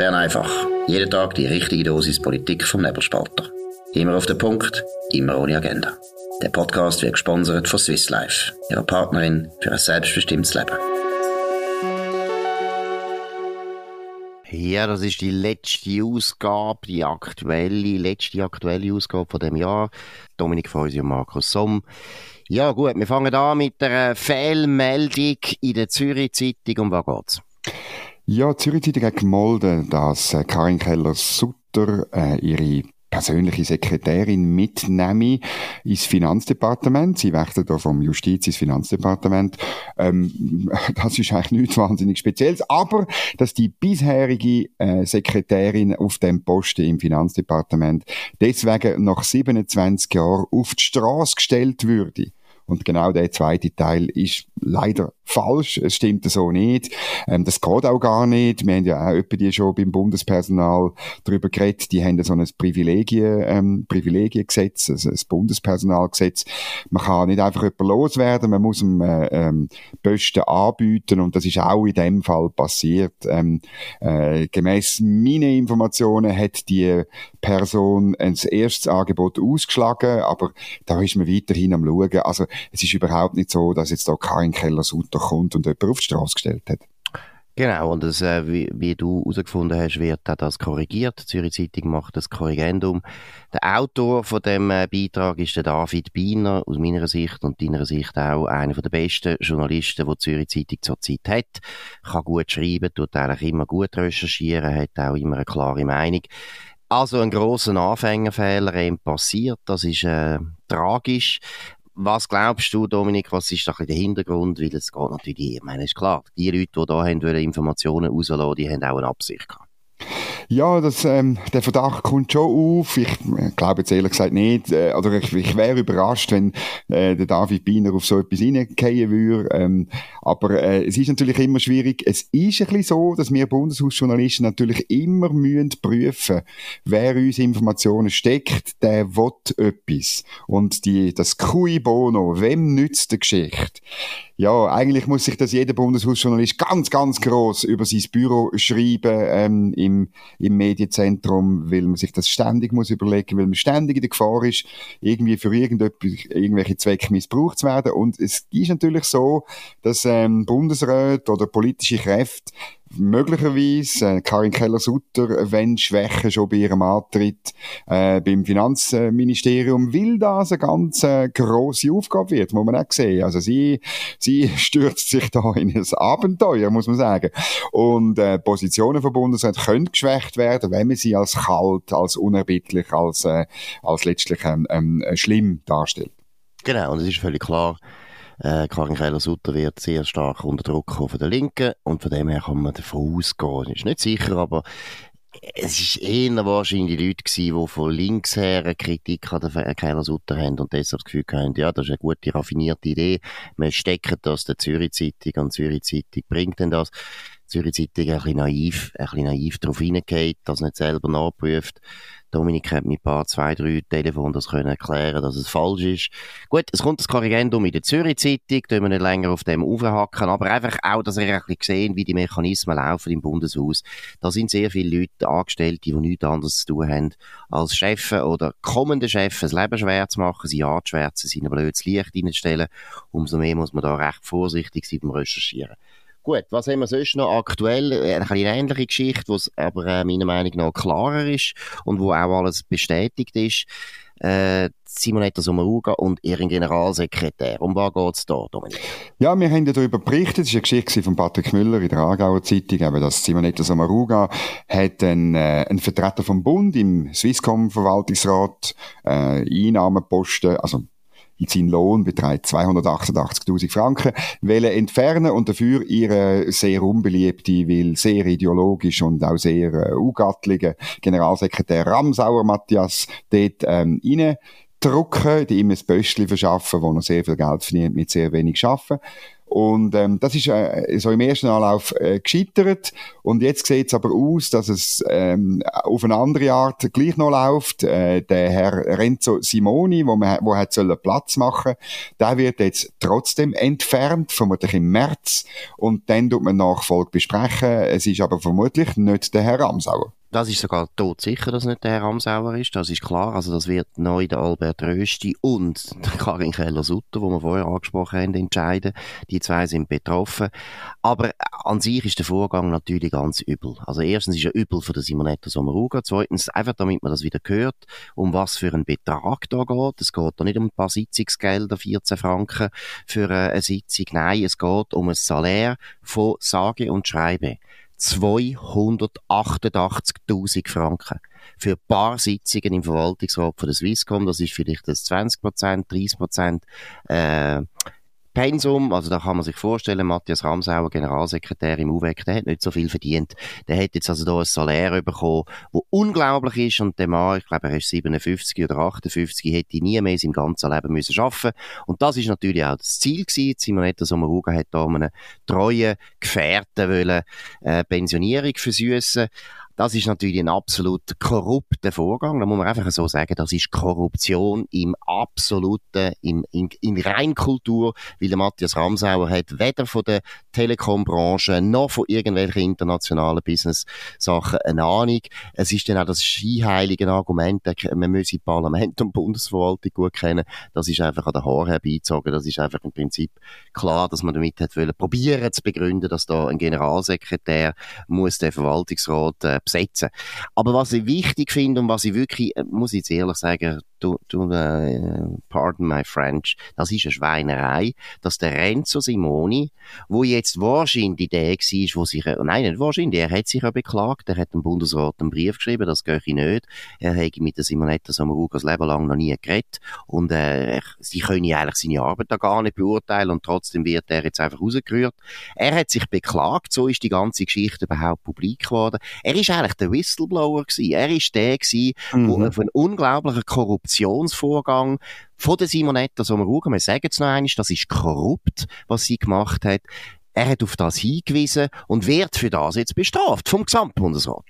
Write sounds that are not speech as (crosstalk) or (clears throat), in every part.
Bern einfach. Jeden Tag die richtige Dosis Politik vom Nebelspalter. Immer auf den Punkt, immer ohne Agenda. Der Podcast wird gesponsert von Swiss Life, ihrer Partnerin für ein selbstbestimmtes Leben. Ja, das ist die letzte Ausgabe, die aktuelle, letzte aktuelle Ausgabe von dem Jahr. Dominik Feusi und Markus Somm. Ja gut, wir fangen an mit der Fehlmeldung in der Zürich Zeitung. Um was geht's? Ja, Zürich Zeitung hat gemolden, dass äh, Karin Keller-Sutter äh, ihre persönliche Sekretärin mitnehme ins Finanzdepartement. Sie wechselt da vom Justiz ins Finanzdepartement. Ähm, (laughs) das ist eigentlich nichts wahnsinnig Spezielles. Aber, dass die bisherige äh, Sekretärin auf dem Posten im Finanzdepartement deswegen nach 27 Jahren auf die Straße gestellt würde. Und genau der zweite Teil ist leider falsch. Es stimmt so nicht. Ähm, das geht auch gar nicht. Wir haben ja auch die schon beim Bundespersonal darüber geredet. Die haben so ein Privilegien, ähm, Privilegiengesetz, also ein Bundespersonalgesetz. Man kann nicht einfach jemanden loswerden. Man muss ihm äh, ähm, Posten anbieten. Und das ist auch in dem Fall passiert. Ähm, äh, gemäss meinen Informationen hat die Person ein erstes Angebot ausgeschlagen, aber da ist man weiterhin am schauen. Also es ist überhaupt nicht so, dass jetzt da kein Keller-Sutter kommt und jemand auf die Straße gestellt hat. Genau, und das, äh, wie, wie, du herausgefunden hast, wird das korrigiert. Die Zürich Zeitung macht das Korrigendum. Der Autor von dem äh, Beitrag ist der David Biener, aus meiner Sicht und deiner Sicht auch einer der besten Journalisten, die die Zürich Zeitung zurzeit hat. Kann gut schreiben, tut eigentlich immer gut recherchieren, hat auch immer eine klare Meinung. Also ein grosser Anfängerfehler eben passiert, das ist äh, tragisch. Was glaubst du, Dominik, was ist da der Hintergrund? Weil es geht natürlich, ich meine, ist klar, die Leute, die da haben, Informationen rauslassen, die haben auch eine Absicht gehabt. Ja, das, ähm, der Verdacht kommt schon auf. Ich äh, glaube jetzt ehrlich gesagt nicht. Äh, oder ich, ich wäre überrascht, wenn äh, der David Biener auf so etwas hineingehen würde. Ähm, aber äh, es ist natürlich immer schwierig. Es ist ein bisschen so, dass wir Bundeshausjournalisten natürlich immer müssen prüfen, wer uns Informationen steckt, der will etwas. Und die, das Cui Bono, wem nützt die Geschichte? Ja, eigentlich muss sich das jeder Bundeshausjournalist ganz, ganz groß über sein Büro schreiben ähm, im, im Medienzentrum, weil man sich das ständig muss überlegen, weil man ständig in der Gefahr ist, irgendwie für irgendwelche Zwecke missbraucht zu werden. Und es ist natürlich so, dass ähm, Bundesräte oder politische Kräfte möglicherweise äh, Karin Keller-Sutter, wenn Schwäche schon bei ihrem Antritt äh, beim Finanzministerium, weil das eine ganz äh, grosse Aufgabe wird, muss man auch sehen. Also sie, sie (laughs) stürzt sich da in ein Abenteuer, muss man sagen. Und äh, Positionen von Bundesrat können geschwächt werden, wenn man sie als kalt, als unerbittlich, als, äh, als letztlich ähm, ähm, schlimm darstellt. Genau, und es ist völlig klar, äh, Karin Keller-Sutter wird sehr stark unter Druck kommen von der Linken und von dem her kann man davon ausgehen. Ist nicht sicher, aber es ist eher wahrscheinlich Leute gewesen, die von links her eine Kritik an der Keller-Sutter haben und deshalb das Gefühl haben, ja, das ist eine gute, raffinierte Idee. Wir stecken das der Zürich-Zeitung und Zürich-Zeitung bringt denn das. Zürich Zeitung ein bisschen naiv, ein bisschen naiv darauf hineingeht, das nicht selber nachprüft. Dominik hat mit ein paar, zwei, drei Telefonen das können erklären, dass es falsch ist. Gut, es kommt das Korrigendum in der Zürich Zeitung, da wir nicht länger auf dem aufhacken, aber einfach auch, dass ihr ein bisschen sehen, wie die Mechanismen laufen im Bundeshaus. Da sind sehr viele Leute Angestellte, die nichts anderes zu tun haben, als Chefs oder kommende Chefs das Leben schwer zu machen, sie anzuschwärzen, sie in ein blödes Licht reinstellen. Umso mehr muss man da recht vorsichtig sein beim Recherchieren. Gut, was haben wir sonst noch aktuell? Äh, eine ähnliche Geschichte, was aber äh, meiner Meinung nach klarer ist und wo auch alles bestätigt ist. Äh, Simonetta Sommaruga und ihren Generalsekretär. Um was geht es da, Dominik? Ja, wir haben darüber berichtet, es ist eine Geschichte von Patrick Müller in der Aargauer Zeitung, eben, dass Simonetta Sommaruga hat einen, äh, einen Vertreter vom Bund im Swisscom-Verwaltungsrat äh, Einnahmeposten, also sein Lohn beträgt 288.000 Franken, wollen entfernen und dafür ihre sehr unbeliebte, weil sehr ideologisch und auch sehr äh, ugattige Generalsekretär Ramsauer Matthias dort ähm, rein drucken, die ihm ein Böschli verschaffen, wo er sehr viel Geld verdient mit sehr wenig Schaffen. Und ähm, das ist äh, so im ersten Anlauf äh, gescheitert. Und jetzt sieht es aber aus, dass es ähm, auf eine andere Art gleich noch läuft. Äh, der Herr Renzo Simoni, wo, man, wo hat sollen Platz machen der wird jetzt trotzdem entfernt, vermutlich im März. Und dann tut man Nachfolge besprechen. Es ist aber vermutlich nicht der Herr Ramsauer. Das ist sogar tot sicher, dass nicht der Herr Ramsauer ist. Das ist klar. Also das wird neu der Albert Rösti und Karin Keller-Sutter, wo wir vorher angesprochen haben, entscheiden. Die zwei sind betroffen. Aber an sich ist der Vorgang natürlich ganz übel. Also erstens ist er übel für den Simonetta Sommaruga. Zweitens einfach, damit man das wieder hört, um was für einen Betrag da geht. Es geht da nicht um ein paar Sitzungsgelder, 14 Franken für eine Sitzung. Nein, es geht um ein Salär von sage und schreibe 288.000 Franken. Für ein paar Sitzungen im Verwaltungsrat von der Swisscom, das ist vielleicht das 20%, 30%, äh, Pensum, also da kann man sich vorstellen, Matthias Ramsauer, Generalsekretär im UWEC, der hat nicht so viel verdient. Der hat jetzt also da ein Salär bekommen, wo unglaublich ist und der Mann, ich glaube, er ist 57 oder 58, hätte nie mehr sein ganzes Leben müssen arbeiten Und das ist natürlich auch das Ziel gewesen. Simonetta Sommaruga hat da einen treuen Gefährten wollen, äh, Pensionierung versüßen. Das ist natürlich ein absolut korrupter Vorgang. Da muss man einfach so sagen, das ist Korruption im absoluten, im, in, in Reinkultur, weil der Matthias Ramsauer hat weder von der Telekom-Branche noch von irgendwelchen internationalen Business-Sachen eine Ahnung. Es ist dann auch das skiheilige Argument, man müsse Parlament und Bundesverwaltung gut kennen. Das ist einfach an den Haaren herbeizogen. Das ist einfach im Prinzip klar, dass man damit hat wollen, probieren zu begründen, dass da ein Generalsekretär muss den Verwaltungsrat äh, besetzen. Aber was ich wichtig finde und was ich wirklich, äh, muss ich jetzt ehrlich sagen, du, du uh, pardon my French, das ist eine Schweinerei, dass der Renzo Simoni, wo jetzt wahrscheinlich der war, wo sich, nein, nicht wahrscheinlich, er hat sich ja beklagt, er hat dem Bundesrat einen Brief geschrieben, das gehe ich nicht, er hat mit der Simonetta Sommaruga das Leben lang noch nie geredet und äh, sie können eigentlich seine Arbeit da gar nicht beurteilen und trotzdem wird er jetzt einfach rausgerührt. Er hat sich beklagt, so ist die ganze Geschichte überhaupt publik geworden. Er ist eigentlich der Whistleblower gewesen, er ist der gewesen, mhm. wo auf einen unglaublichen Korruption Korruptionsvorgang von der Simonetta Sommaruga, wir sagen es noch einmal, das ist korrupt, was sie gemacht hat. Er hat auf das hingewiesen und wird für das jetzt bestraft vom Gesamtbundesrat.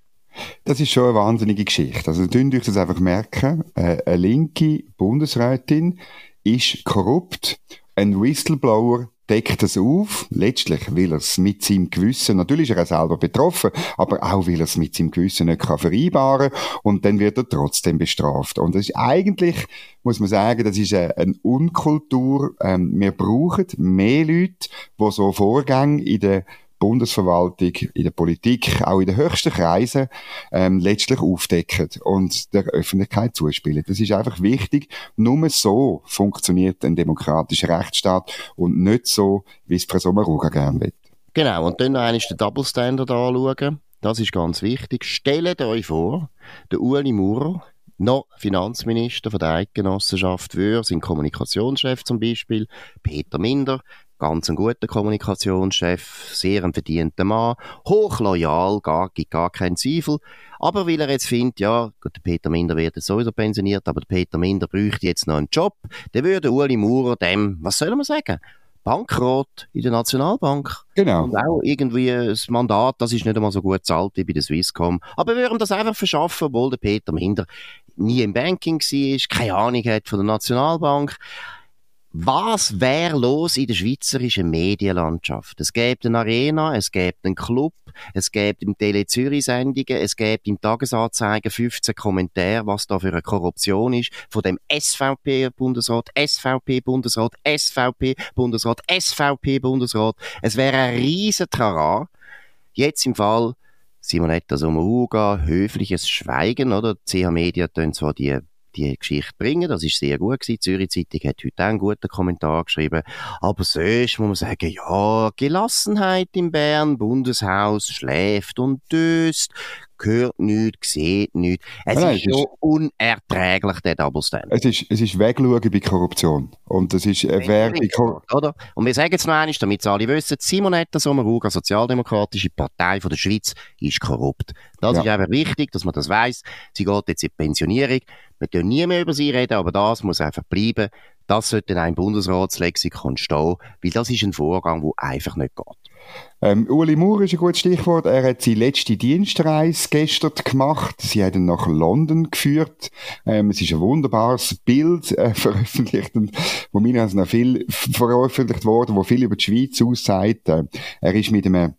Das ist schon eine wahnsinnige Geschichte. Also, könnt euch das einfach merken. Äh, eine linke Bundesrätin ist korrupt. Ein Whistleblower deckt es auf, letztlich will er es mit seinem Gewissen, natürlich ist er selber betroffen, aber auch will er es mit seinem Gewissen nicht kann vereinbaren und dann wird er trotzdem bestraft. Und das ist eigentlich, muss man sagen, das ist eine, eine Unkultur. Ähm, wir brauchen mehr Leute, die so Vorgänge in der Bundesverwaltung, in der Politik, auch in den höchsten Kreisen ähm, letztlich aufdecken und der Öffentlichkeit zuspielen. Das ist einfach wichtig. Nur so funktioniert ein demokratischer Rechtsstaat und nicht so, wie es Frau Sommaruga gerne will. Genau, und dann noch einmal den Double Standard anschauen. Das ist ganz wichtig. Stellt euch vor, der Ueli Maurer, noch Finanzminister von der Eidgenossenschaft Wöhr, sein Kommunikationschef zum Beispiel, Peter Minder, ganz ein guter Kommunikationschef, sehr ein verdienter Mann, hochloyal, gar, gibt gar keinen Zweifel. Aber weil er jetzt findet, ja, gut, der Peter Minder wird jetzt sowieso pensioniert, aber der Peter Minder bräuchte jetzt noch einen Job, dann würde Uli Maurer dem, was soll man sagen, Bankrot in der Nationalbank. Genau. Und auch irgendwie das Mandat, das ist nicht einmal so gut zahlt wie bei der Swisscom. Aber wir würden das einfach verschaffen, obwohl der Peter Minder nie im Banking war, keine Ahnung hat von der Nationalbank. Was wäre los in der schweizerischen Medienlandschaft? Es gibt eine Arena, es gibt einen Club, es gibt im Tele Zürich Sendungen, es gibt im Tagesanzeiger 15 Kommentare, was da für eine Korruption ist, von dem SVP-Bundesrat, SVP-Bundesrat, SVP-Bundesrat, SVP-Bundesrat. Es wäre ein riesen Trara. Jetzt im Fall Simonetta Sommaruga, höfliches Schweigen, oder? CH Media tun zwar die die Geschichte bringen. Das ist sehr gut gewesen. Die Zürich Zeitung hat heute auch einen guten Kommentar geschrieben. Aber sonst muss man sagen, ja, Gelassenheit in Bern, Bundeshaus schläft und döst, hört nichts, sieht nichts. Es Nein, ist schon unerträglich, der Double Standard. Es ist, es ist Wegschauen bei Korruption. Und das ist, äh, wer Oder? Und wir sagen jetzt noch einmal, damit es alle wissen, Simonetta Sommaruga, Sozialdemokratische Partei von der Schweiz, ist korrupt. Das ja. ist einfach wichtig, dass man das weiß. Sie geht jetzt in die Pensionierung. Wir können nie mehr über sie reden, aber das muss einfach bleiben. Das sollte in einem Bundesratslexikon stehen, weil das ist ein Vorgang, der einfach nicht geht. Ähm, Uli Moore ist ein gutes Stichwort. Er hat seine letzte Dienstreise gestern gemacht. Sie hat ihn nach London geführt. Ähm, es ist ein wunderbares Bild äh, (laughs) veröffentlicht, wo mir noch viel veröffentlicht wurde, wo viel über die Schweiz aussagt. Äh, er ist mit einem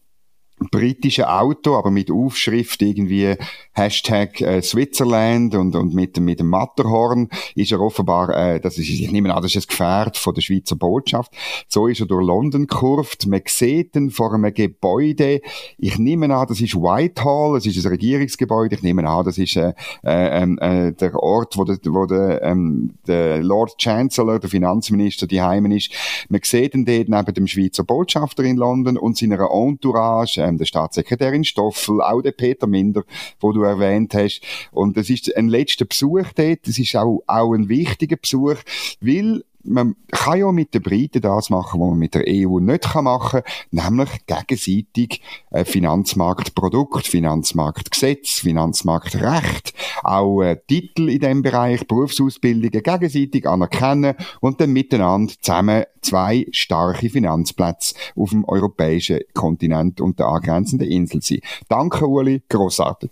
britische Auto, aber mit Aufschrift irgendwie Hashtag äh, Switzerland und, und mit, mit dem Matterhorn ist er offenbar, äh, das ist, ich nehme an, das ist ein Gefährt von der Schweizer Botschaft. So ist er durch London kurvt. Man sieht ihn vor einem Gebäude. Ich nehme an, das ist Whitehall, das ist ein Regierungsgebäude. Ich nehme an, das ist äh, äh, ähm, äh, der Ort, wo der, wo der, ähm, der Lord Chancellor, der Finanzminister, die Heimen ist. Man sieht ihn dort neben dem Schweizer Botschafter in London und seiner Entourage, ähm, der Staatssekretärin Stoffel, auch der Peter Minder, wo du erwähnt hast. Und das ist ein letzter Besuch dort. Das ist auch, auch ein wichtiger Besuch, weil man kann ja mit den Briten das machen, was man mit der EU nicht machen kann, nämlich gegenseitig äh, Finanzmarktprodukt, Finanzmarktgesetz, Finanzmarktrecht, auch äh, Titel in dem Bereich, Berufsausbildungen gegenseitig anerkennen und dann miteinander zusammen zwei starke Finanzplätze auf dem europäischen Kontinent und der angrenzenden Insel sein. Danke, Uli, grossartig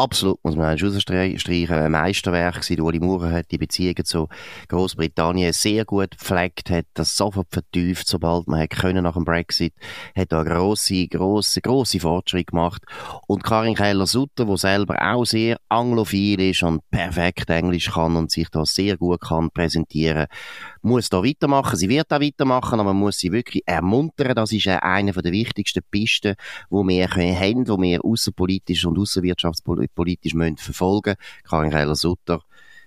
absolut, muss man rausstreichen, ein Meisterwerk gewesen. Uli Maurer hat die Beziehungen zu Großbritannien sehr gut gepflegt, hat das sofort vertieft, sobald man hat können nach dem Brexit, hat da grosse, grosse, grosse Fortschritte gemacht. Und Karin Keller-Sutter, wo selber auch sehr anglophil ist und perfekt Englisch kann und sich da sehr gut kann präsentieren, muss da weitermachen. Sie wird da weitermachen, aber man muss sie wirklich ermuntern. Das ist eine der wichtigsten Pisten, wo wir haben, wo wir außenpolitisch und außenwirtschaftspolitisch müssen verfolgen. Karin Keller-Sutter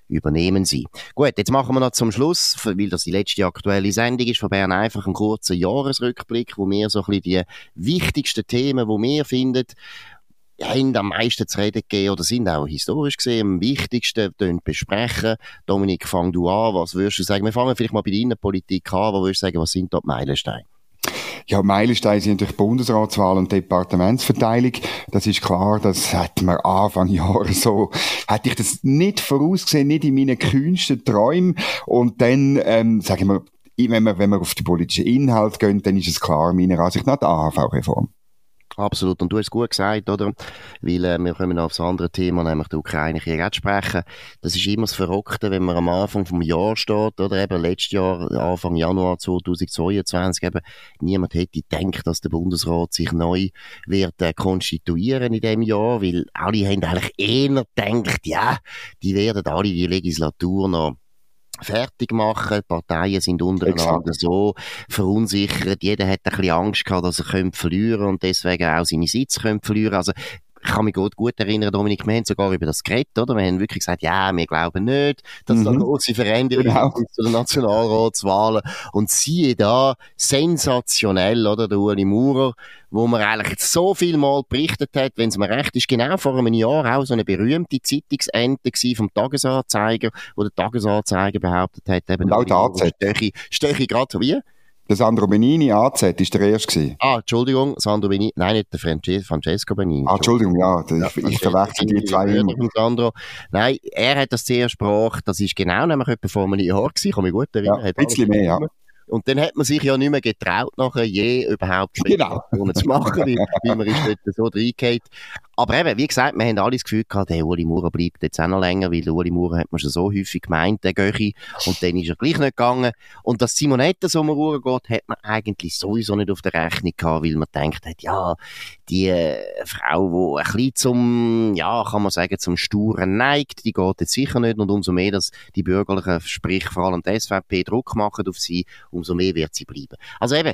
übernehmen Sie. Gut, jetzt machen wir noch zum Schluss, weil das die letzte aktuelle Sendung ist von Bern einfach einen kurzen Jahresrückblick, wo wir so ein bisschen die wichtigsten Themen, wo wir finden, haben am meisten zu reden gegeben oder sind auch historisch gesehen am wichtigsten besprechen. Dominik, fang du an. Was würdest du sagen? Wir fangen vielleicht mal bei deiner Politik an. Was würdest du sagen, was sind dort Meilensteine? Ja, Meilensteine sind natürlich Bundesratswahl und Departementsverteilung. Das ist klar, das hätte man Anfang Jahre so, hätte ich das nicht vorausgesehen, nicht in meinen kühnsten Träumen. Und dann, ähm, sagen wir, wenn wir, wenn wir auf die politischen Inhalte gehen, dann ist es klar, meiner Ansicht nach die AHV-Reform. Absolut. Und du hast es gut gesagt, oder? Weil äh, wir kommen auf das andere Thema, nämlich den Ukraine-Krieg sprechen. Das ist immer das Verrückte, wenn man am Anfang vom Jahr steht, oder eben letztes Jahr, Anfang Januar 2022, eben niemand hätte gedacht, dass der Bundesrat sich neu wird äh, konstituieren in dem Jahr, weil alle haben eigentlich eher gedacht, ja, die werden alle die Legislatur noch fertig machen. Die Parteien sind untereinander Exakt. so verunsichert. Jeder hat ein bisschen Angst gehabt, dass er könnte verlieren und deswegen auch seine Sitze könnte verlieren. Also ich kann mich gut, gut erinnern, Dominik, wir haben sogar über das geredet, oder? Wir haben wirklich gesagt, ja, wir glauben nicht, dass mhm. da große Veränderungen genau. zu den Nationalratswahlen. Und siehe da, sensationell, oder? Der Ueli Maurer, wo man eigentlich so viel Mal berichtet hat, wenn es mir recht ist, genau vor einem Jahr auch so eine berühmte Zeitungsente vom Tagesanzeiger, wo der Tagesanzeiger behauptet hat, eben, auch der Stöchi, Stöchi gerade, wie? Der Sandro Benini, AZ, ist der erste. Ah, Entschuldigung, Sandro Benini, nein, nicht der Francesco Benini. Ah, Entschuldigung, ja, ja ich, ich verwechsel die zwei immer. Sandro. Nein, er hat das zuerst gesprochen, das ist genau nämlich etwa vor einem Jahr gewesen, kann mich gut erinnern. Ja, ein bisschen mehr, ja. Und dann hat man sich ja nicht mehr getraut, nachher je überhaupt genau. zu machen, weil, weil man ist dort so reingeht. Aber eben, wie gesagt, wir haben alle das Gefühl gehabt, der Uli Maurer bleibt jetzt auch noch länger, weil Uli Maurer hat man schon so häufig gemeint, der Göchi, und dann ist er gleich nicht gegangen. Und dass Simonetta so um geht, hat man eigentlich sowieso nicht auf der Rechnung gehabt, weil man denkt hat, ja, die äh, Frau, die ein bisschen zum, ja, kann man sagen, zum Sturen neigt, die geht jetzt sicher nicht. Und umso mehr, dass die Bürgerlichen, sprich vor allem die SVP, Druck machen auf sie, umso mehr wird sie bleiben. Also eben,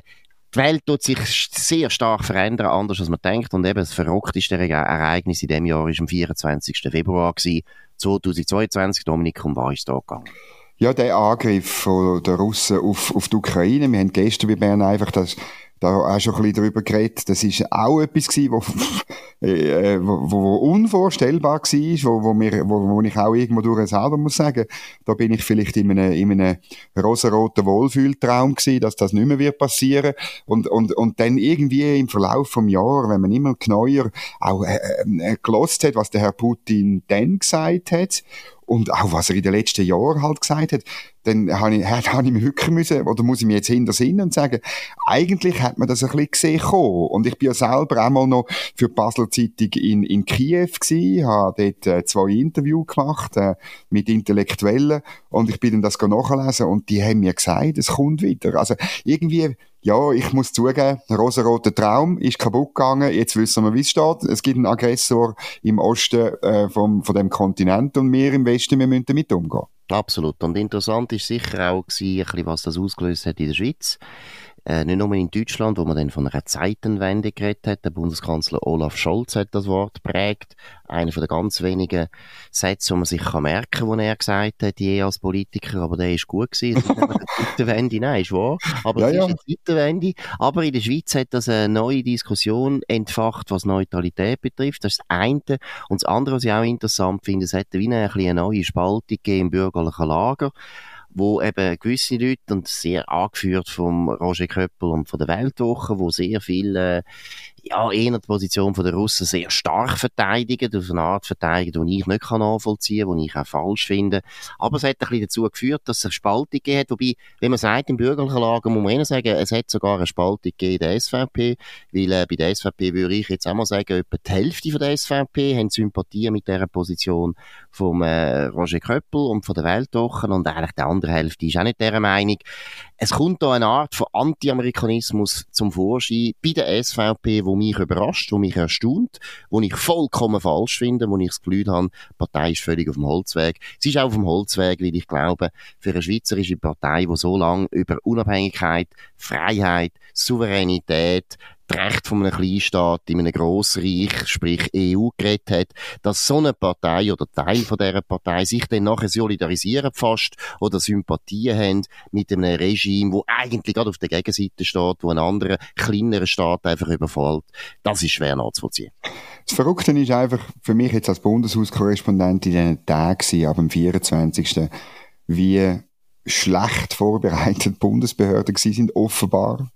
die Welt tut sich sehr stark verändern, anders als man denkt. Und eben das verrückteste Ereignis in dem Jahr war am 24. Februar 2022. Dominik, um was ist da gegangen? Ja, der Angriff der Russen auf, auf die Ukraine. Wir haben gestern bei Bern einfach das da auch schon ein bisschen darüber geredet. Das ist auch etwas gewesen, wo, (laughs) äh, wo, wo unvorstellbar war, wo, wo, mir, wo, wo ich auch irgendwo durch selber muss sagen, da bin ich vielleicht in einem, in einem rosaroten Wohlfühltraum gewesen, dass das nicht mehr wird passieren. Und, und, und dann irgendwie im Verlauf vom Jahr, wenn man immer genauer auch äh, äh, gelost hat, was der Herr Putin dann gesagt hat, und auch was er in den letzten Jahren halt gesagt hat, dann habe ich, (laughs) habe ich mich wirklich müssen, oder muss ich mir jetzt hinter Sinn und sagen, eigentlich hat man das ein bisschen gesehen. Und ich bin ja selber einmal noch für die Basler Zeitung in, in Kiew gewesen, habe dort äh, zwei Interviews gemacht, äh, mit Intellektuellen, und ich bin dann das nachlesen, und die haben mir gesagt, es kommt wieder. Also, irgendwie, ja, ich muss zugeben, der rosarote Traum ist kaputt gegangen. Jetzt wissen wir, wie es steht. Es gibt einen Aggressor im Osten äh, vom, von dem Kontinent und wir im Westen, wir müssen damit umgehen. Absolut. Und interessant ist sicher auch gewesen, was das ausgelöst hat in der Schweiz. Äh, nicht nur in Deutschland, wo man dann von einer Zeitenwende geredet hat. Der Bundeskanzler Olaf Scholz hat das Wort prägt. Einer von den ganz wenigen Sätze, die man sich kann merken kann, die er gesagt hat, je als Politiker. Aber der ist gut gewesen. Es ist eine (laughs) Zeitenwende, nein, ist wahr. Aber ja, es ist eine Zeitenwende. Aber in der Schweiz hat das eine neue Diskussion entfacht, was Neutralität betrifft. Das ist das eine. Und das andere, was ich auch interessant finde, es hat wie eine, eine neue Spaltung im bürgerlichen Lager wo eben gewisse Leute, und sehr angeführt vom Roger Köppel und von der Weltwoche, wo sehr viel, äh, ja, eher die Position von der Russen sehr stark verteidigen, auf eine Art verteidigen, die ich nicht nachvollziehen kann, die ich auch falsch finde. Aber es hat ein bisschen dazu geführt, dass es eine Spaltung gegeben hat, wobei, wenn man sagt, im bürgerlichen Lager muss man eher sagen, es hat sogar eine Spaltung gegeben in der SVP, weil äh, bei der SVP würde ich jetzt auch mal sagen, etwa die Hälfte von der SVP haben Sympathie mit dieser Position vom äh, Roger Köppel und von der Weltwoche und eigentlich die andere Hälfte ist auch nicht dieser Meinung. Es kommt da eine Art von Anti-Amerikanismus zum Vorschein bei der SVP, wo mich überrascht, wo mich erstaunt, wo ich vollkommen falsch finde, wo ich das Gefühl habe, die Partei ist völlig auf dem Holzweg. Sie ist auch auf dem Holzweg, weil ich glaube, für eine schweizerische Partei, die so lange über Unabhängigkeit, Freiheit, Souveränität, das Recht von einem Kleinstaat in einem Grossreich, sprich EU, geredet hat, dass so eine Partei oder Teil von dieser Partei sich dann nachher solidarisieren fast oder Sympathien haben mit einem Regime, wo eigentlich gerade auf der Gegenseite steht, wo ein anderer, kleinerer Staat einfach überfällt. Das ist schwer nachzuvollziehen. Das Verrückte ist einfach für mich jetzt als Bundeshauskorrespondent in diesen Tagen ab dem 24. wie schlecht vorbereitet Bundesbehörden gewesen sind, offenbar.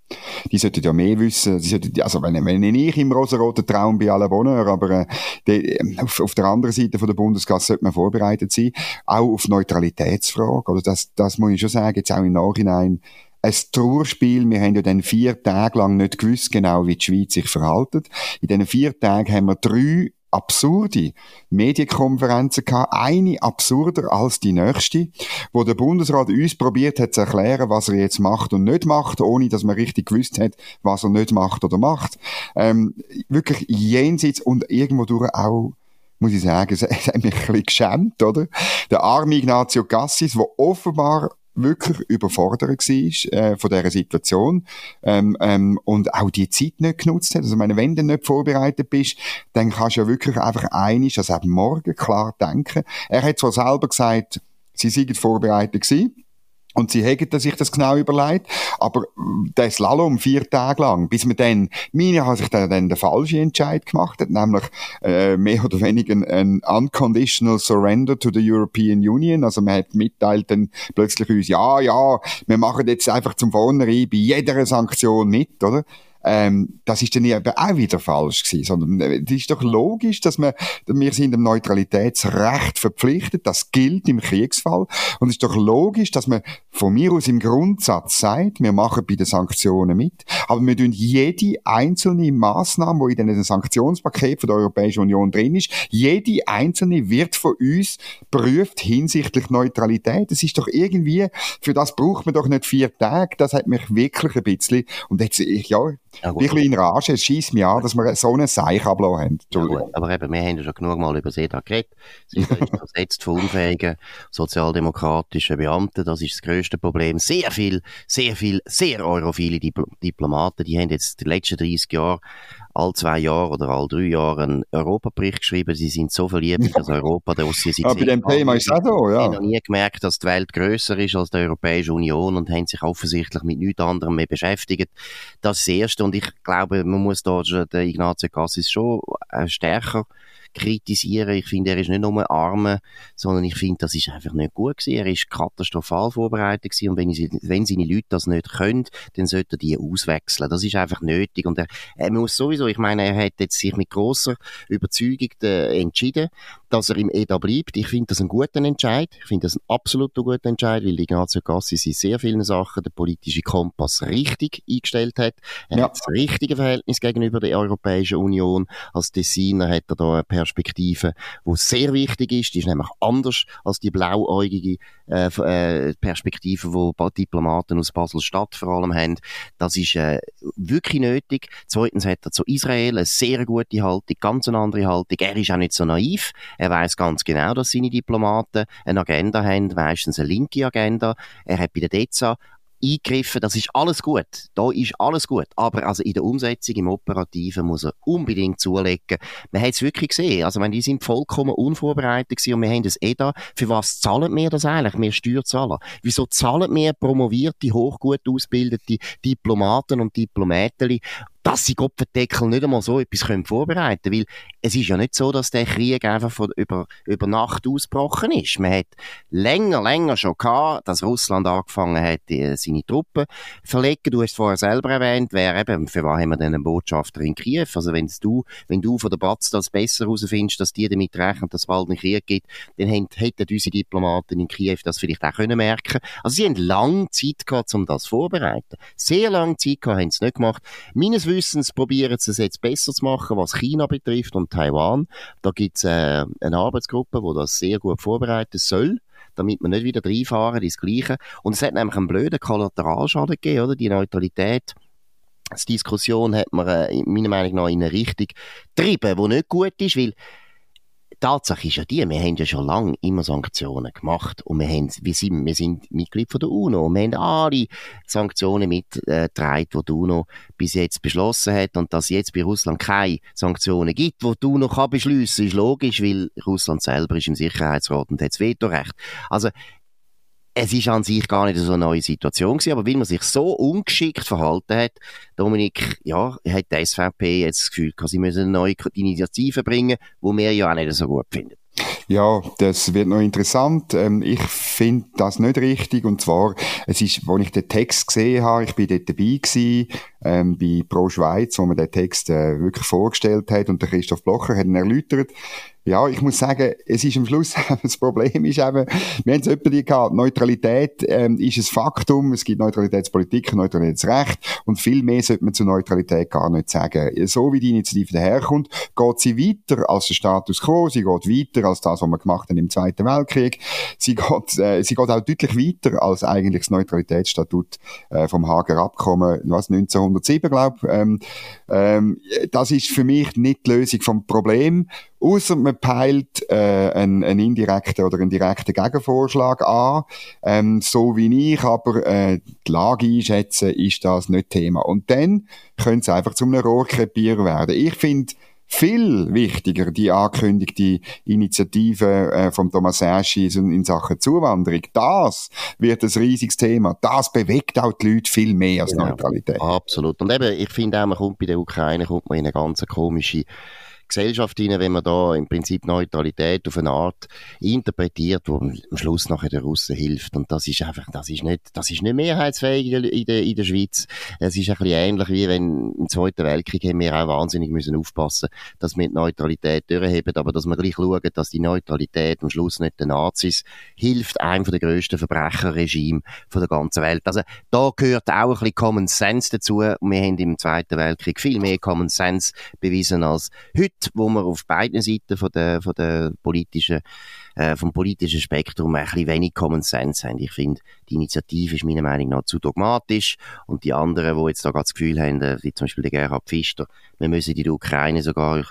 Die sollten ja mehr wissen. Die sollten, also wenn, wenn ich im rosa-roten Traum bei allen Bonheur, aber äh, die, auf, auf, der anderen Seite von der Bundesgasse sollte man vorbereitet sein. Auch auf Neutralitätsfrage. Oder das, das muss ich schon sagen, jetzt auch im Nachhinein ein Trauerspiel. Wir haben ja dann vier Tage lang nicht gewusst, genau wie die Schweiz sich verhaltet. In diesen vier Tagen haben wir drei absurde Medienkonferenzen gehabt, eine absurder als die nächste, wo der Bundesrat uns probiert hat zu erklären, was er jetzt macht und nicht macht, ohne dass man richtig gewusst hat, was er nicht macht oder macht. Ähm, wirklich jenseits und irgendwo durch auch muss ich sagen, (laughs) es hat mich ein bisschen geschämt, oder? Der arme Ignazio Gassis, der offenbar wirklich überfordert war äh, von dieser Situation ähm, ähm, und auch die Zeit nicht genutzt hat. Also meine, wenn du nicht vorbereitet bist, dann kannst du ja wirklich einfach einig, also morgen klar denken. Er hat zwar selber gesagt, sie seien vorbereitet gewesen, und sie hätten sich das genau überlegt. Aber der Slalom vier Tage lang, bis man dann, meine hat sich dann, dann den falschen Entscheid gemacht hat, nämlich äh, mehr oder weniger ein unconditional surrender to the European Union. Also man hat mitteilt dann plötzlich uns, ja, ja, wir machen jetzt einfach zum Vornherein bei jeder Sanktion mit, oder? Ähm, das ist dann eben auch wieder falsch gewesen, sondern äh, es ist doch logisch, dass wir, wir sind dem Neutralitätsrecht verpflichtet, das gilt im Kriegsfall und es ist doch logisch, dass man von mir aus im Grundsatz sagt, wir machen bei den Sanktionen mit, aber wir tun jede einzelne Maßnahme, die in diesem Sanktionspaket von der Europäischen Union drin ist, jede einzelne wird von uns prüft hinsichtlich Neutralität. Das ist doch irgendwie, für das braucht man doch nicht vier Tage, das hat mich wirklich ein bisschen, und jetzt, ich, ja, ja, gut. Ein in Rage, es schießt mich an, dass wir so einen Seich abgelassen haben. Ja, aber eben, wir haben ja schon genug mal über SEDA geredet. SEDA ist ersetzt von unfähigen sozialdemokratischen Beamten. Das ist das grösste Problem. Sehr viel, sehr viel, sehr europhile Dipl Diplomaten, die haben jetzt die letzten 30 Jahre all zwei Jahre oder all drei Jahre einen Europabericht geschrieben. Sie sind so verliebt in das Europa, dass sie sich. Aber bei dem Thema ist es auch so, ja. Sie haben noch nie gemerkt, dass die Welt grösser ist als die Europäische Union und haben sich offensichtlich mit nichts anderem mehr beschäftigt. Das ist das Erste. Und ich glaube, man muss da den Ignazio Cassis schon äh, stärker kritisieren. Ich finde, er ist nicht nur arme, sondern ich finde, das ist einfach nicht gut gewesen. Er ist katastrophal vorbereitet gewesen und wenn, ich, wenn seine Leute das nicht können, dann sollte er die auswechseln. Das ist einfach nötig und er, er muss sowieso, ich meine, er hat jetzt sich mit großer Überzeugung äh, entschieden, dass er im EDA bleibt. Ich finde das einen guten Entscheid. Ich finde das einen absolut guten Entscheid, weil Ignazio Cassis in sehr vielen Sachen den politischen Kompass richtig eingestellt hat. Er ja. hat das richtige Verhältnis gegenüber der Europäischen Union. Als Designer hat er da eine Perspektive, die sehr wichtig ist. Die ist nämlich anders als die blauäugige äh, äh Perspektive, die Diplomaten aus Basel-Stadt vor allem haben. Das ist äh, wirklich nötig. Zweitens hat er zu Israel eine sehr gute Haltung, ganz eine andere Haltung. Er ist auch nicht so naiv. Er weiß ganz genau, dass seine Diplomaten eine Agenda haben, meistens eine linke Agenda. Er hat bei der DEZA eingegriffen, das ist alles gut. Da ist alles gut. Aber also in der Umsetzung, im Operativen muss er unbedingt zulegen. Man hat es wirklich gesehen. Also, wenn die sind vollkommen unvorbereitet gewesen und wir haben das EDA. Für was zahlen wir das eigentlich? Wir Steuerzahler. Wieso zahlen wir promovierte, hochgut ausgebildete Diplomaten und Diplomäteli dass sie Kopfendeckel nicht einmal so etwas können vorbereiten können. Weil es ist ja nicht so, dass der Krieg einfach von über, über Nacht ausgebrochen ist. Man hat länger, länger schon gehabt, dass Russland angefangen hat, die, seine Truppen zu verlegen. Du hast vorher selber erwähnt, wer eben, für was haben wir denn einen Botschafter in Kiew? Also wenn du, wenn du von der Batz das besser herausfindest, dass die damit rechnen, dass es bald einen Krieg gibt, dann hätten unsere Diplomaten in Kiew das vielleicht auch können merken. Also sie haben lange Zeit gehabt, um das vorzubereiten. Sehr lange Zeit gehabt, haben sie nicht gemacht. Meines Wissens probieren sie es jetzt besser zu machen, was China betrifft und Taiwan. Da gibt es äh, eine Arbeitsgruppe, die das sehr gut vorbereiten soll damit wir nicht wieder reinfahren ins Gleiche. Und es hat nämlich einen blöden Kollateralschaden gegeben, oder? Die Neutralität die Diskussion hat man äh, meiner Meinung nach in eine Richtung getrieben, die nicht gut ist, weil Tatsache ist ja die, wir haben ja schon lange immer Sanktionen gemacht und wir, haben, wir, sind, wir sind Mitglied von der UNO und wir haben alle Sanktionen mitgetragen, die die UNO bis jetzt beschlossen hat und dass jetzt bei Russland keine Sanktionen gibt, die die UNO kann beschliessen, ist logisch, weil Russland selber ist im Sicherheitsrat und hat das Vetorecht. Also es ist an sich gar nicht so eine neue Situation gewesen, aber weil man sich so ungeschickt verhalten hat, Dominik, ja, hat die SVP jetzt das Gefühl, sie müssen eine neue Initiative bringen, wo wir ja auch nicht so gut finden. Ja, das wird noch interessant. Ähm, ich finde das nicht richtig. Und zwar, es ist, als ich den Text gesehen habe, ich bin dort dabei gewesen, ähm, bei Pro Schweiz, wo man den Text äh, wirklich vorgestellt hat und der Christoph Blocher hat ihn erläutert. Ja, ich muss sagen, es ist am Schluss, (laughs) das Problem ist eben, wir haben es etwa gehabt, Neutralität ähm, ist ein Faktum, es gibt Neutralitätspolitik, Neutralitätsrecht und viel mehr sollte man zur Neutralität gar nicht sagen. So wie die Initiative daherkommt, geht sie weiter als der Status quo, sie geht weiter als das, was wir gemacht haben im Zweiten Weltkrieg, sie geht, äh, sie geht auch deutlich weiter als eigentlich das Neutralitätsstatut äh, vom Hager Abkommen, was 1907, glaube ähm, ähm, das ist für mich nicht die Lösung vom Problem, Außer man peilt äh, einen, einen indirekten oder einen direkten Gegenvorschlag an. Ähm, so wie ich aber äh, die Lage einschätze, ist das nicht Thema. Und dann könnte es einfach zu einem Rohrkrepier werden. Ich finde, viel wichtiger die angekündigte Initiative äh, von Thomas Eschi in Sachen Zuwanderung. Das wird ein riesiges Thema. Das bewegt auch die Leute viel mehr als genau. Neutralität. Absolut. Und eben, ich finde auch, man kommt bei der Ukraine kommt man in eine ganz komische Gesellschaft hinein, wenn man da im Prinzip Neutralität auf eine Art interpretiert, wo am Schluss nachher der Russen hilft. Und das ist einfach, das ist nicht, das ist nicht mehrheitsfähig in der, in der Schweiz. Es ist ein bisschen ähnlich wie wenn im Zweiten Weltkrieg haben wir auch wahnsinnig müssen aufpassen, dass wir die Neutralität durchheben, aber dass wir gleich schauen, dass die Neutralität am Schluss nicht den Nazis hilft, einem der grössten Verbrecherregime von der ganzen Welt. Also da gehört auch ein bisschen Common Sense dazu. wir haben im Zweiten Weltkrieg viel mehr Common Sense bewiesen als heute, wo wir auf beiden Seiten von der, von der politischen, äh, vom politischen Spektrum ein bisschen wenig Common Sense haben. Ich finde, die Initiative ist meiner Meinung nach zu dogmatisch und die anderen, die jetzt da gerade das Gefühl haben, äh, wie zum Beispiel der Gerhard Pfister, wir müssen die Ukraine sogar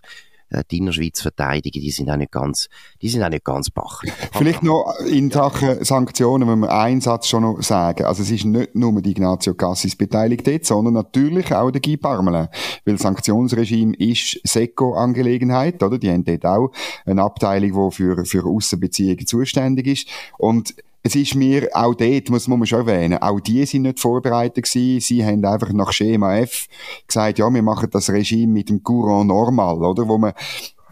äh, die Innerschweiz verteidigen, die sind auch nicht ganz, die sind auch nicht ganz bach. (laughs) Vielleicht noch in Sachen Sanktionen, wenn wir einen Satz schon noch sagen. Also es ist nicht nur die Ignazio Cassis beteiligt dort, sondern natürlich auch der Guy Parmelin. Weil das Sanktionsregime ist SECO-Angelegenheit, oder? Die haben dort auch eine Abteilung, die für, für Aussenbeziehungen zuständig ist. Und es ist mir auch dort, muss man schon erwähnen, auch die sind nicht vorbereitet gewesen. Sie haben einfach nach Schema F gesagt, ja, wir machen das Regime mit dem Courant normal, oder? Wo man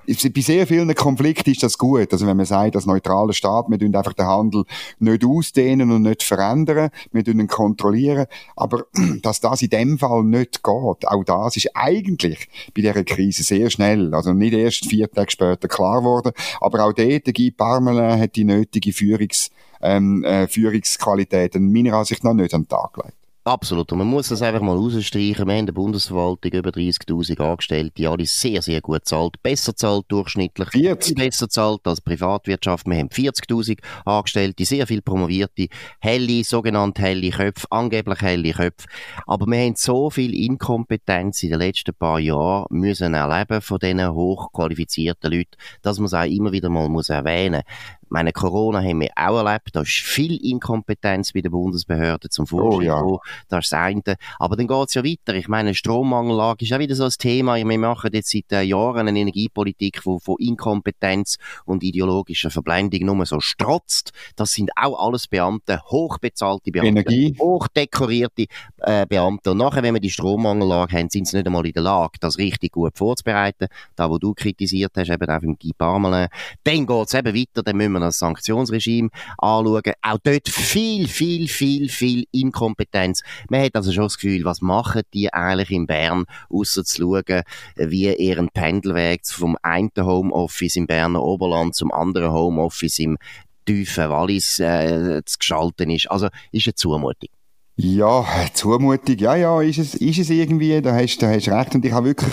bei sehr vielen Konflikten ist das gut. Also wenn man sagt, als neutraler Staat, wir tun einfach den Handel nicht ausdehnen und nicht verändern, wir tun ihn kontrollieren. Aber (clears throat) dass das in dem Fall nicht geht, auch das ist eigentlich bei dieser Krise sehr schnell, also nicht erst vier Tage später klar geworden, aber auch dort, Guy Parmelin hat die nötige Führungs, ähm, äh, Führungsqualitäten meiner Ansicht nach nicht an den Tag gelegt. Absolut. Und man muss das einfach mal rausstreichen. Wir haben in der Bundesverwaltung über 30.000 Angestellte, alle sehr, sehr gut zahlt. Besser zahlt durchschnittlich. 40. Besser zahlt als Privatwirtschaft. Wir haben 40.000 Angestellte, sehr viel promovierte, helle, sogenannte helle Köpfe, angeblich helle Köpfe. Aber wir haben so viel Inkompetenz in den letzten paar Jahren müssen erleben von diesen hochqualifizierten Leuten, dass man es auch immer wieder mal muss erwähnen meine, Corona haben wir auch erlebt. Da ist viel Inkompetenz bei den Bundesbehörden zum Vorschein oh, ja. Das ist das eine. Aber dann geht's ja weiter. Ich meine, Strommangellage ist auch wieder so ein Thema. Wir machen jetzt seit äh, Jahren eine Energiepolitik, die von Inkompetenz und ideologischer Verblendung nur so strotzt. Das sind auch alles Beamte, hochbezahlte Beamte, Energie. hochdekorierte äh, Beamte. Und nachher, wenn wir die Strommangellage haben, sind sie nicht einmal in der Lage, das richtig gut vorzubereiten. Da, wo du kritisiert hast, eben auch im Guy Parmelin. Dann geht's eben weiter, dann müssen wir das Sanktionsregime anschauen. Auch dort viel, viel, viel, viel Inkompetenz. Man hat also schon das Gefühl, was machen die eigentlich in Bern, außer zu schauen, wie ihren Pendelweg vom einen Homeoffice im Berner Oberland zum anderen Homeoffice im tiefen Wallis äh, zu gestalten ist. Also ist eine Zumutung. Ja, Zumutung, ja, ja, ist es, ist es irgendwie, da hast, hast recht. Und ich habe wirklich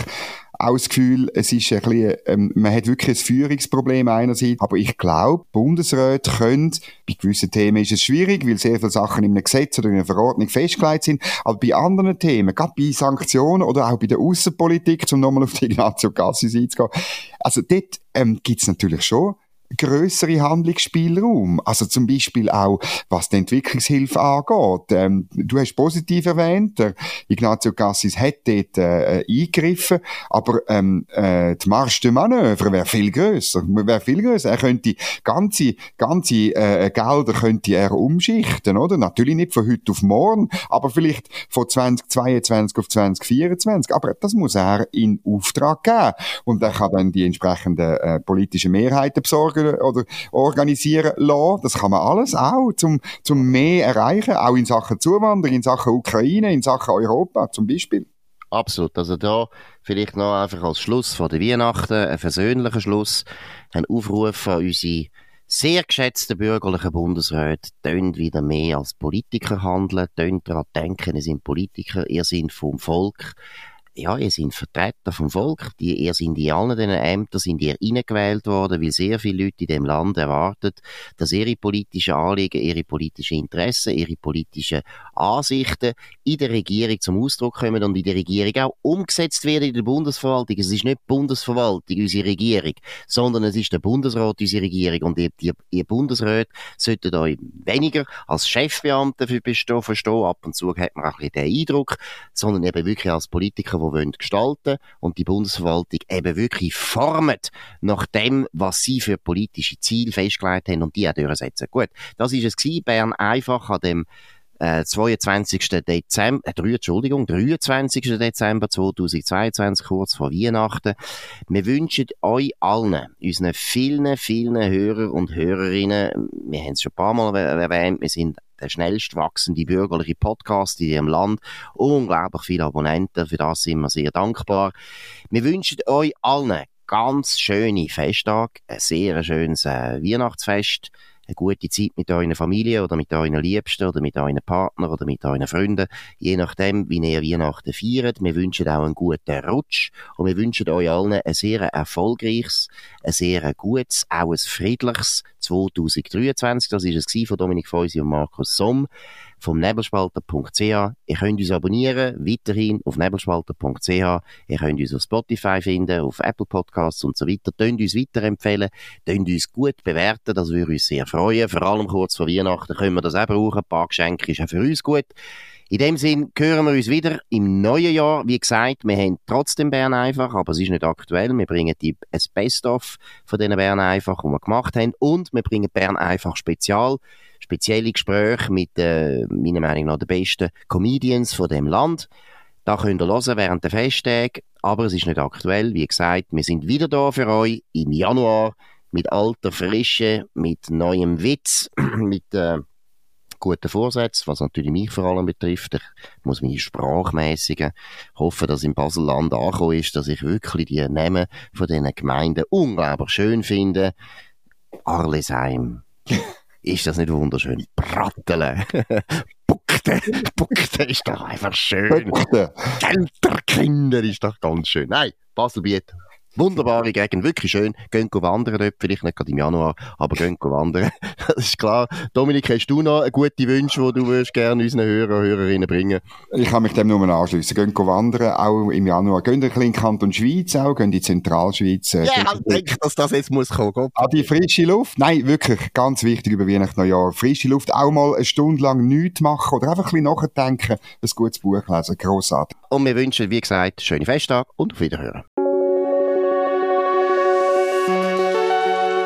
auch das Gefühl, es ist ein bisschen, ähm, man hat wirklich ein Führungsproblem einerseits, aber ich glaube, Bundesräte können, bei gewissen Themen ist es schwierig, weil sehr viele Sachen in einem Gesetz oder in einer Verordnung festgelegt sind, aber bei anderen Themen, gerade bei Sanktionen oder auch bei der Außenpolitik, um nochmal auf die Ignazio Cassis einzugehen, also dort ähm, gibt es natürlich schon größere Handlungsspielraum. Also zum Beispiel auch, was die Entwicklungshilfe angeht. Ähm, du hast positiv erwähnt, der Ignazio Cassis hat dort äh, eingegriffen, aber ähm, äh, die Marge de Manöver wäre viel grösser. Wäre viel grösser. Er könnte ganze, ganze äh, Gelder könnte er umschichten, oder? Natürlich nicht von heute auf morgen, aber vielleicht von 2022 auf 2024. Aber das muss er in Auftrag geben. Und er kann dann die entsprechenden äh, politischen Mehrheiten besorgen sorgen oder organisieren lassen. Das kann man alles auch, zum, zum mehr erreichen, auch in Sachen Zuwanderung, in Sachen Ukraine, in Sachen Europa zum Beispiel. Absolut. Also da vielleicht noch einfach als Schluss von der Weihnachten, ein versöhnlicher Schluss, ein Aufruf an unsere sehr geschätzten bürgerlichen Bundesräte, tönt wieder mehr als Politiker handeln, tönt daran denken, ihr sind Politiker, ihr seid vom Volk, ja, ihr seid Vertreter vom Volk, die, ihr seid in allen diesen Ämtern sind ihr reingewählt worden, weil sehr viele Leute in dem Land erwarten, dass ihre politischen Anliegen, ihre politischen Interessen, ihre politischen Ansichten in der Regierung zum Ausdruck kommen und in der Regierung auch umgesetzt werden in der Bundesverwaltung. Es ist nicht die Bundesverwaltung, unsere Regierung, sondern es ist der Bundesrat, unsere Regierung. Und ihr, ihr, ihr Bundesrat solltet euch weniger als Chefbeamte für verstehen. Ab und zu hat man auch ein bisschen den Eindruck, sondern eben wirklich als Politiker, wollen gestalten und die Bundesverwaltung eben wirklich formt nach dem, was sie für politische Ziele festgelegt haben und die auch durchsetzen. Gut, das ist es gewesen. Bern einfach an dem äh, 22. Dezember, äh, 3, Entschuldigung, 23. Dezember 2022, kurz vor Weihnachten. Wir wünschen euch allen, unseren vielen, vielen Hörer und Hörerinnen, wir haben es schon ein paar Mal erwähnt, wir sind der schnellst wachsende bürgerliche Podcast in diesem Land. Unglaublich viele Abonnenten, für das sind wir sehr dankbar. Wir wünschen euch allen ganz schöne Festtage, ein sehr schönes äh, Weihnachtsfest, eine gute Zeit mit eurer Familie oder mit euren Liebsten oder mit euren Partner oder mit euren Freunden, je nachdem, wie ihr Weihnachten feiert. Wir wünschen auch einen guten Rutsch und wir wünschen euch allen ein sehr erfolgreiches, ein sehr gutes, auch ein friedliches 2023. Das war es von Dominik Feusi und Markus Somm vom nebelspalter.ch. Ihr könnt uns abonnieren, weiterhin auf nebelspalter.ch. Ihr könnt uns auf Spotify finden, auf Apple Podcasts und so weiter. Könnt uns weiterempfehlen, könnt uns gut bewerten, das würde uns sehr freuen. Vor allem kurz vor Weihnachten können wir das auch brauchen. Ein paar Geschenke ist auch für uns gut. In dem Sinn hören wir uns wieder im neuen Jahr. Wie gesagt, wir haben trotzdem Bern einfach, aber es ist nicht aktuell. Wir bringen die, Best-of von diesen Bern einfach, die wir gemacht haben. Und wir bringen Bern einfach Spezial spezielle Gespräche mit, äh, meiner Meinung nach, den besten Comedians von dem Land. Da könnt ihr hören während der Festtage, aber es ist nicht aktuell. Wie gesagt, wir sind wieder da für euch im Januar mit alter Frische, mit neuem Witz, (clears throat) mit äh, guten Vorsätzen, was natürlich mich vor allem betrifft. Ich muss meine sprachmäßigen hoffen, dass im Baselland angekommen ist, dass ich wirklich die Namen von diesen Gemeinden unglaublich schön finde. Arlesheim. (laughs) ist das nicht wunderschön? Brattele. (laughs) Buckte. Buckte ist doch einfach schön. Buckte. Gelterkinder ist doch ganz schön. Nein, Baselbiet. Wunderbare Gegend, wirklich schön. Gehen wandern dort, vielleicht nicht gerade im Januar, aber gehen wandern. (laughs) Das ist klar. Dominik, hast du noch gute Wünsche, die du würdest gerne unseren Hörer und Hörerinnen bringen? Ich kann mich dem nur anschließen. Gehen wandern, auch im Januar. Gehen ein bisschen in Kanton Schweiz auch, gehen in die Zentralschweiz. Äh, ja, ich denke, dass das jetzt muss kommen. Gott. Ah, die frische Luft. Nein, wirklich, ganz wichtig über Weihnachten Neujahr. Frische Luft, auch mal eine Stunde lang nichts machen oder einfach ein bisschen nachdenken, ein gutes Buch lesen. Grossartig. Und wir wünschen, wie gesagt, schöne Festtage und auf Wiederhören.